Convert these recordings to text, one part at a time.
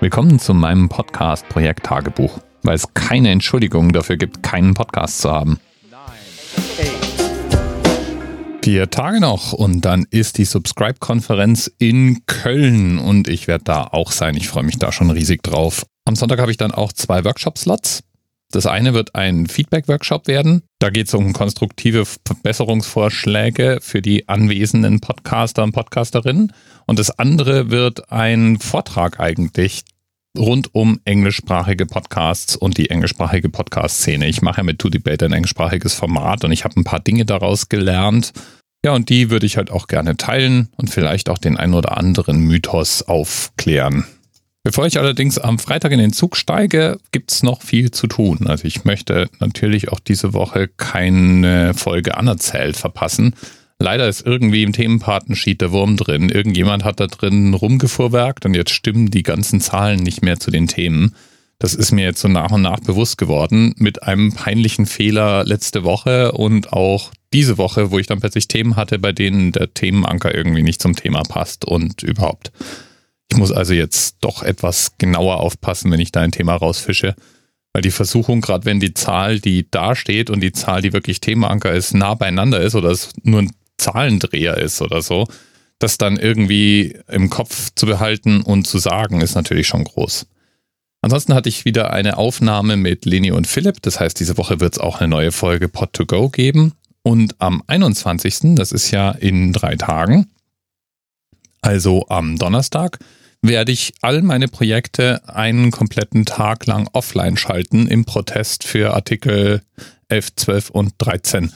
Willkommen zu meinem Podcast Projekt Tagebuch, weil es keine Entschuldigung dafür gibt, keinen Podcast zu haben. Vier Tage noch und dann ist die Subscribe-Konferenz in Köln und ich werde da auch sein. Ich freue mich da schon riesig drauf. Am Sonntag habe ich dann auch zwei Workshop-Slots. Das eine wird ein Feedback-Workshop werden. Da geht es um konstruktive Verbesserungsvorschläge für die anwesenden Podcaster und Podcasterinnen. Und das andere wird ein Vortrag eigentlich rund um englischsprachige Podcasts und die englischsprachige Podcast-Szene. Ich mache ja mit To Debate ein englischsprachiges Format und ich habe ein paar Dinge daraus gelernt. Ja, und die würde ich halt auch gerne teilen und vielleicht auch den ein oder anderen Mythos aufklären. Bevor ich allerdings am Freitag in den Zug steige, gibt es noch viel zu tun. Also ich möchte natürlich auch diese Woche keine Folge anerzählt verpassen. Leider ist irgendwie im Themenpartensheet der Wurm drin. Irgendjemand hat da drin rumgefuhrwerkt und jetzt stimmen die ganzen Zahlen nicht mehr zu den Themen. Das ist mir jetzt so nach und nach bewusst geworden mit einem peinlichen Fehler letzte Woche und auch diese Woche, wo ich dann plötzlich Themen hatte, bei denen der Themenanker irgendwie nicht zum Thema passt und überhaupt. Ich muss also jetzt doch etwas genauer aufpassen, wenn ich da ein Thema rausfische. Weil die Versuchung, gerade wenn die Zahl, die da steht und die Zahl, die wirklich Themenanker ist, nah beieinander ist oder es nur ein Zahlendreher ist oder so, das dann irgendwie im Kopf zu behalten und zu sagen, ist natürlich schon groß. Ansonsten hatte ich wieder eine Aufnahme mit Leni und Philipp. Das heißt, diese Woche wird es auch eine neue Folge Pod to Go geben. Und am 21., das ist ja in drei Tagen, also am Donnerstag, werde ich all meine Projekte einen kompletten Tag lang offline schalten im Protest für Artikel 11, 12 und 13.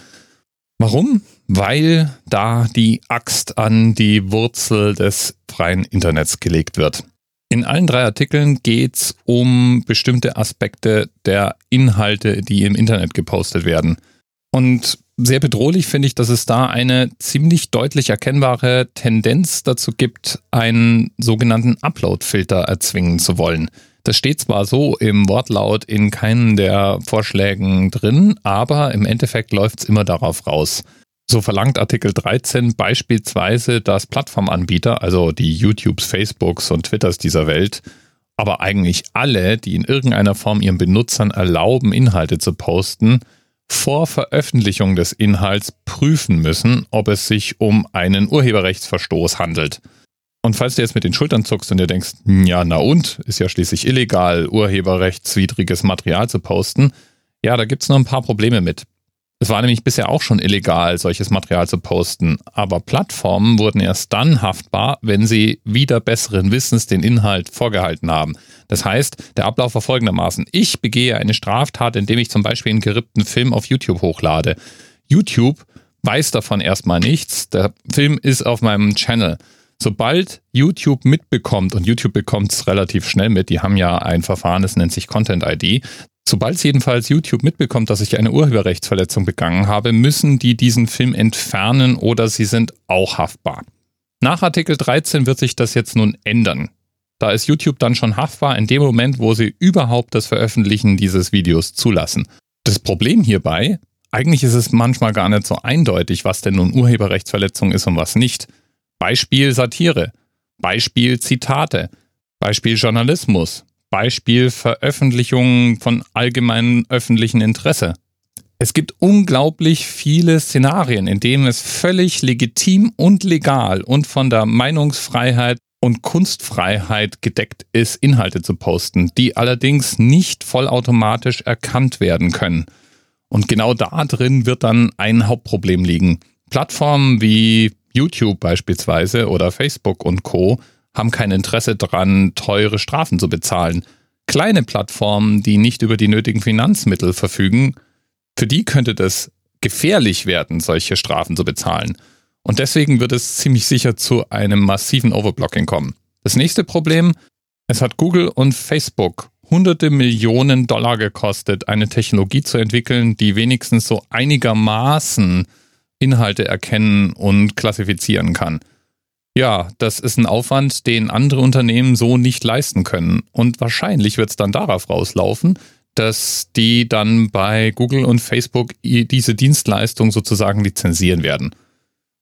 Warum? Weil da die Axt an die Wurzel des freien Internets gelegt wird. In allen drei Artikeln geht es um bestimmte Aspekte der Inhalte, die im Internet gepostet werden. Und sehr bedrohlich finde ich, dass es da eine ziemlich deutlich erkennbare Tendenz dazu gibt, einen sogenannten Upload-Filter erzwingen zu wollen. Das steht zwar so im Wortlaut in keinen der Vorschlägen drin, aber im Endeffekt läuft es immer darauf raus. So verlangt Artikel 13 beispielsweise, dass Plattformanbieter, also die YouTubes, Facebooks und Twitters dieser Welt, aber eigentlich alle, die in irgendeiner Form ihren Benutzern erlauben, Inhalte zu posten, vor Veröffentlichung des Inhalts prüfen müssen, ob es sich um einen Urheberrechtsverstoß handelt. Und falls du jetzt mit den Schultern zuckst und dir denkst, ja, na und, ist ja schließlich illegal, urheberrechtswidriges Material zu posten, ja, da gibt es noch ein paar Probleme mit. Es war nämlich bisher auch schon illegal, solches Material zu posten, aber Plattformen wurden erst dann haftbar, wenn sie wieder besseren Wissens den Inhalt vorgehalten haben. Das heißt, der Ablauf war folgendermaßen. Ich begehe eine Straftat, indem ich zum Beispiel einen gerippten Film auf YouTube hochlade. YouTube weiß davon erstmal nichts. Der Film ist auf meinem Channel. Sobald YouTube mitbekommt, und YouTube bekommt es relativ schnell mit, die haben ja ein Verfahren, das nennt sich Content ID, Sobald jedenfalls YouTube mitbekommt, dass ich eine Urheberrechtsverletzung begangen habe, müssen die diesen Film entfernen oder sie sind auch haftbar. Nach Artikel 13 wird sich das jetzt nun ändern. Da ist YouTube dann schon haftbar in dem Moment, wo sie überhaupt das Veröffentlichen dieses Videos zulassen. Das Problem hierbei, eigentlich ist es manchmal gar nicht so eindeutig, was denn nun Urheberrechtsverletzung ist und was nicht. Beispiel Satire, Beispiel Zitate, Beispiel Journalismus, Beispiel Veröffentlichungen von allgemeinem öffentlichen Interesse. Es gibt unglaublich viele Szenarien, in denen es völlig legitim und legal und von der Meinungsfreiheit und Kunstfreiheit gedeckt ist, Inhalte zu posten, die allerdings nicht vollautomatisch erkannt werden können. Und genau da drin wird dann ein Hauptproblem liegen. Plattformen wie YouTube beispielsweise oder Facebook und Co haben kein Interesse daran, teure Strafen zu bezahlen. Kleine Plattformen, die nicht über die nötigen Finanzmittel verfügen, für die könnte das gefährlich werden, solche Strafen zu bezahlen. Und deswegen wird es ziemlich sicher zu einem massiven Overblocking kommen. Das nächste Problem, es hat Google und Facebook hunderte Millionen Dollar gekostet, eine Technologie zu entwickeln, die wenigstens so einigermaßen Inhalte erkennen und klassifizieren kann. Ja, das ist ein Aufwand, den andere Unternehmen so nicht leisten können. Und wahrscheinlich wird es dann darauf rauslaufen, dass die dann bei Google und Facebook diese Dienstleistung sozusagen lizenzieren werden.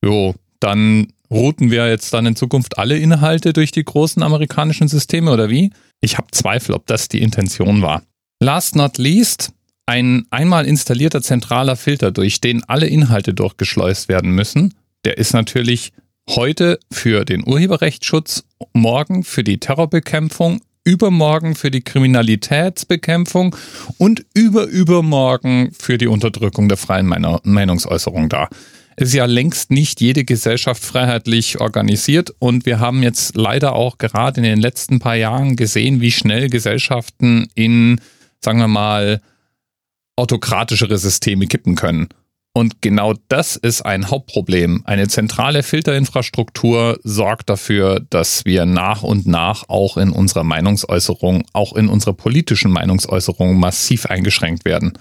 Jo, dann routen wir jetzt dann in Zukunft alle Inhalte durch die großen amerikanischen Systeme oder wie? Ich habe Zweifel, ob das die Intention war. Last not least, ein einmal installierter zentraler Filter, durch den alle Inhalte durchgeschleust werden müssen, der ist natürlich heute für den Urheberrechtsschutz, morgen für die Terrorbekämpfung, übermorgen für die Kriminalitätsbekämpfung und überübermorgen für die Unterdrückung der freien Meinungsäußerung da. Ist ja längst nicht jede Gesellschaft freiheitlich organisiert und wir haben jetzt leider auch gerade in den letzten paar Jahren gesehen, wie schnell Gesellschaften in, sagen wir mal, autokratischere Systeme kippen können. Und genau das ist ein Hauptproblem. Eine zentrale Filterinfrastruktur sorgt dafür, dass wir nach und nach auch in unserer Meinungsäußerung, auch in unserer politischen Meinungsäußerung massiv eingeschränkt werden.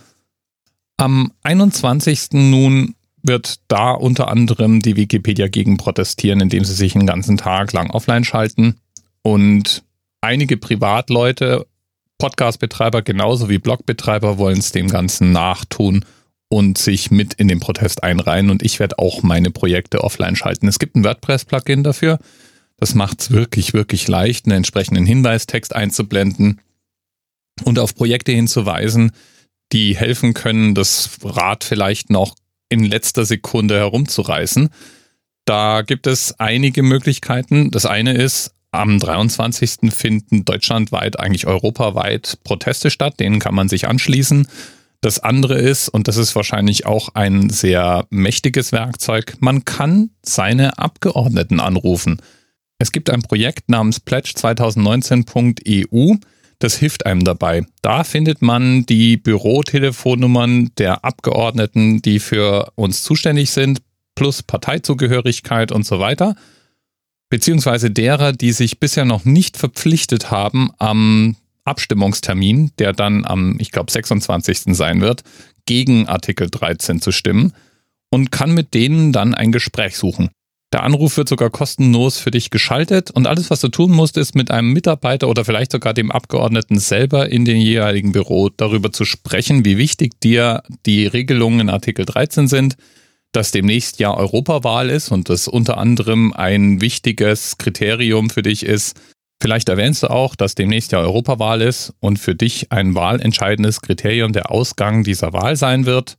Am 21. nun wird da unter anderem die Wikipedia gegen protestieren, indem sie sich einen ganzen Tag lang offline schalten. Und einige Privatleute, Podcastbetreiber genauso wie Blogbetreiber wollen es dem Ganzen nachtun und sich mit in den Protest einreihen. Und ich werde auch meine Projekte offline schalten. Es gibt ein WordPress-Plugin dafür. Das macht es wirklich, wirklich leicht, einen entsprechenden Hinweistext einzublenden und auf Projekte hinzuweisen, die helfen können, das Rad vielleicht noch in letzter Sekunde herumzureißen. Da gibt es einige Möglichkeiten. Das eine ist, am 23. finden deutschlandweit, eigentlich europaweit Proteste statt. Denen kann man sich anschließen. Das andere ist, und das ist wahrscheinlich auch ein sehr mächtiges Werkzeug, man kann seine Abgeordneten anrufen. Es gibt ein Projekt namens pledge2019.eu, das hilft einem dabei. Da findet man die Bürotelefonnummern der Abgeordneten, die für uns zuständig sind, plus Parteizugehörigkeit und so weiter. Beziehungsweise derer, die sich bisher noch nicht verpflichtet haben, am Abstimmungstermin, der dann am, ich glaube, 26. sein wird, gegen Artikel 13 zu stimmen und kann mit denen dann ein Gespräch suchen. Der Anruf wird sogar kostenlos für dich geschaltet und alles, was du tun musst, ist mit einem Mitarbeiter oder vielleicht sogar dem Abgeordneten selber in dem jeweiligen Büro darüber zu sprechen, wie wichtig dir die Regelungen in Artikel 13 sind, dass demnächst ja Europawahl ist und das unter anderem ein wichtiges Kriterium für dich ist, Vielleicht erwähnst du auch, dass demnächst ja Europawahl ist und für dich ein wahlentscheidendes Kriterium der Ausgang dieser Wahl sein wird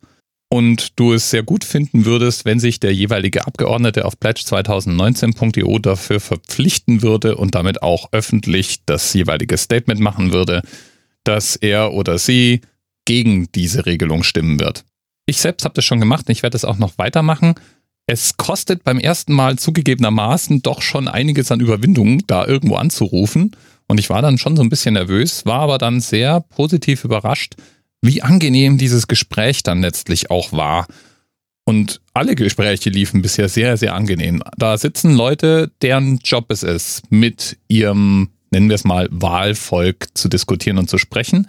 und du es sehr gut finden würdest, wenn sich der jeweilige Abgeordnete auf pledge2019.eu dafür verpflichten würde und damit auch öffentlich das jeweilige Statement machen würde, dass er oder sie gegen diese Regelung stimmen wird. Ich selbst habe das schon gemacht und ich werde es auch noch weitermachen. Es kostet beim ersten Mal zugegebenermaßen doch schon einiges an Überwindung, da irgendwo anzurufen. Und ich war dann schon so ein bisschen nervös, war aber dann sehr positiv überrascht, wie angenehm dieses Gespräch dann letztlich auch war. Und alle Gespräche liefen bisher sehr, sehr angenehm. Da sitzen Leute, deren Job es ist, mit ihrem, nennen wir es mal, Wahlvolk zu diskutieren und zu sprechen.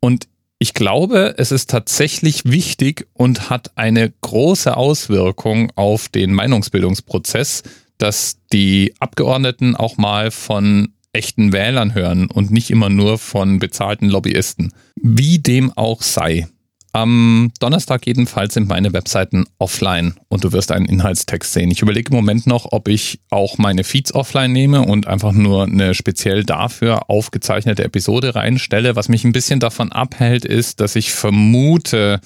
Und ich glaube, es ist tatsächlich wichtig und hat eine große Auswirkung auf den Meinungsbildungsprozess, dass die Abgeordneten auch mal von echten Wählern hören und nicht immer nur von bezahlten Lobbyisten. Wie dem auch sei. Am Donnerstag jedenfalls sind meine Webseiten offline und du wirst einen Inhaltstext sehen. Ich überlege im Moment noch, ob ich auch meine Feeds offline nehme und einfach nur eine speziell dafür aufgezeichnete Episode reinstelle. Was mich ein bisschen davon abhält, ist, dass ich vermute,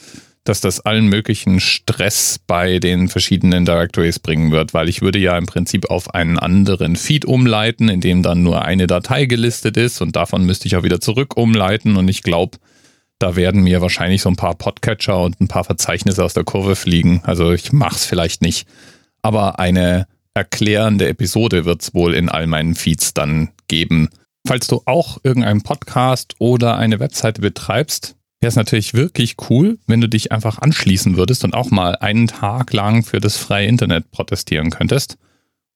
dass das allen möglichen Stress bei den verschiedenen Directories bringen wird, weil ich würde ja im Prinzip auf einen anderen Feed umleiten, in dem dann nur eine Datei gelistet ist und davon müsste ich auch wieder zurück umleiten und ich glaube, da werden mir wahrscheinlich so ein paar Podcatcher und ein paar Verzeichnisse aus der Kurve fliegen. Also ich mach's vielleicht nicht. Aber eine erklärende Episode wird es wohl in all meinen Feeds dann geben. Falls du auch irgendeinen Podcast oder eine Webseite betreibst, wäre es natürlich wirklich cool, wenn du dich einfach anschließen würdest und auch mal einen Tag lang für das freie Internet protestieren könntest.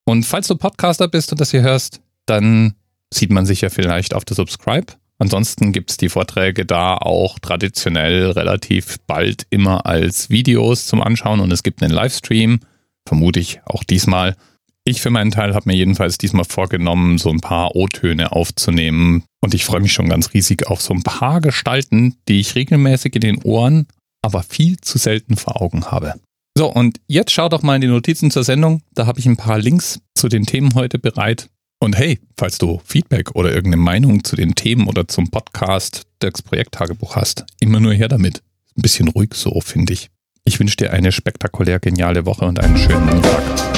Und falls du Podcaster bist und das hier hörst, dann sieht man sich ja vielleicht auf der Subscribe Ansonsten gibt es die Vorträge da auch traditionell relativ bald immer als Videos zum Anschauen und es gibt einen Livestream, vermute ich auch diesmal. Ich für meinen Teil habe mir jedenfalls diesmal vorgenommen, so ein paar O-Töne aufzunehmen und ich freue mich schon ganz riesig auf so ein paar Gestalten, die ich regelmäßig in den Ohren, aber viel zu selten vor Augen habe. So, und jetzt schau doch mal in die Notizen zur Sendung. Da habe ich ein paar Links zu den Themen heute bereit. Und hey, falls du Feedback oder irgendeine Meinung zu den Themen oder zum Podcast Dirks Projekttagebuch hast, immer nur her damit. Ein bisschen ruhig so, finde ich. Ich wünsche dir eine spektakulär geniale Woche und einen schönen Montag.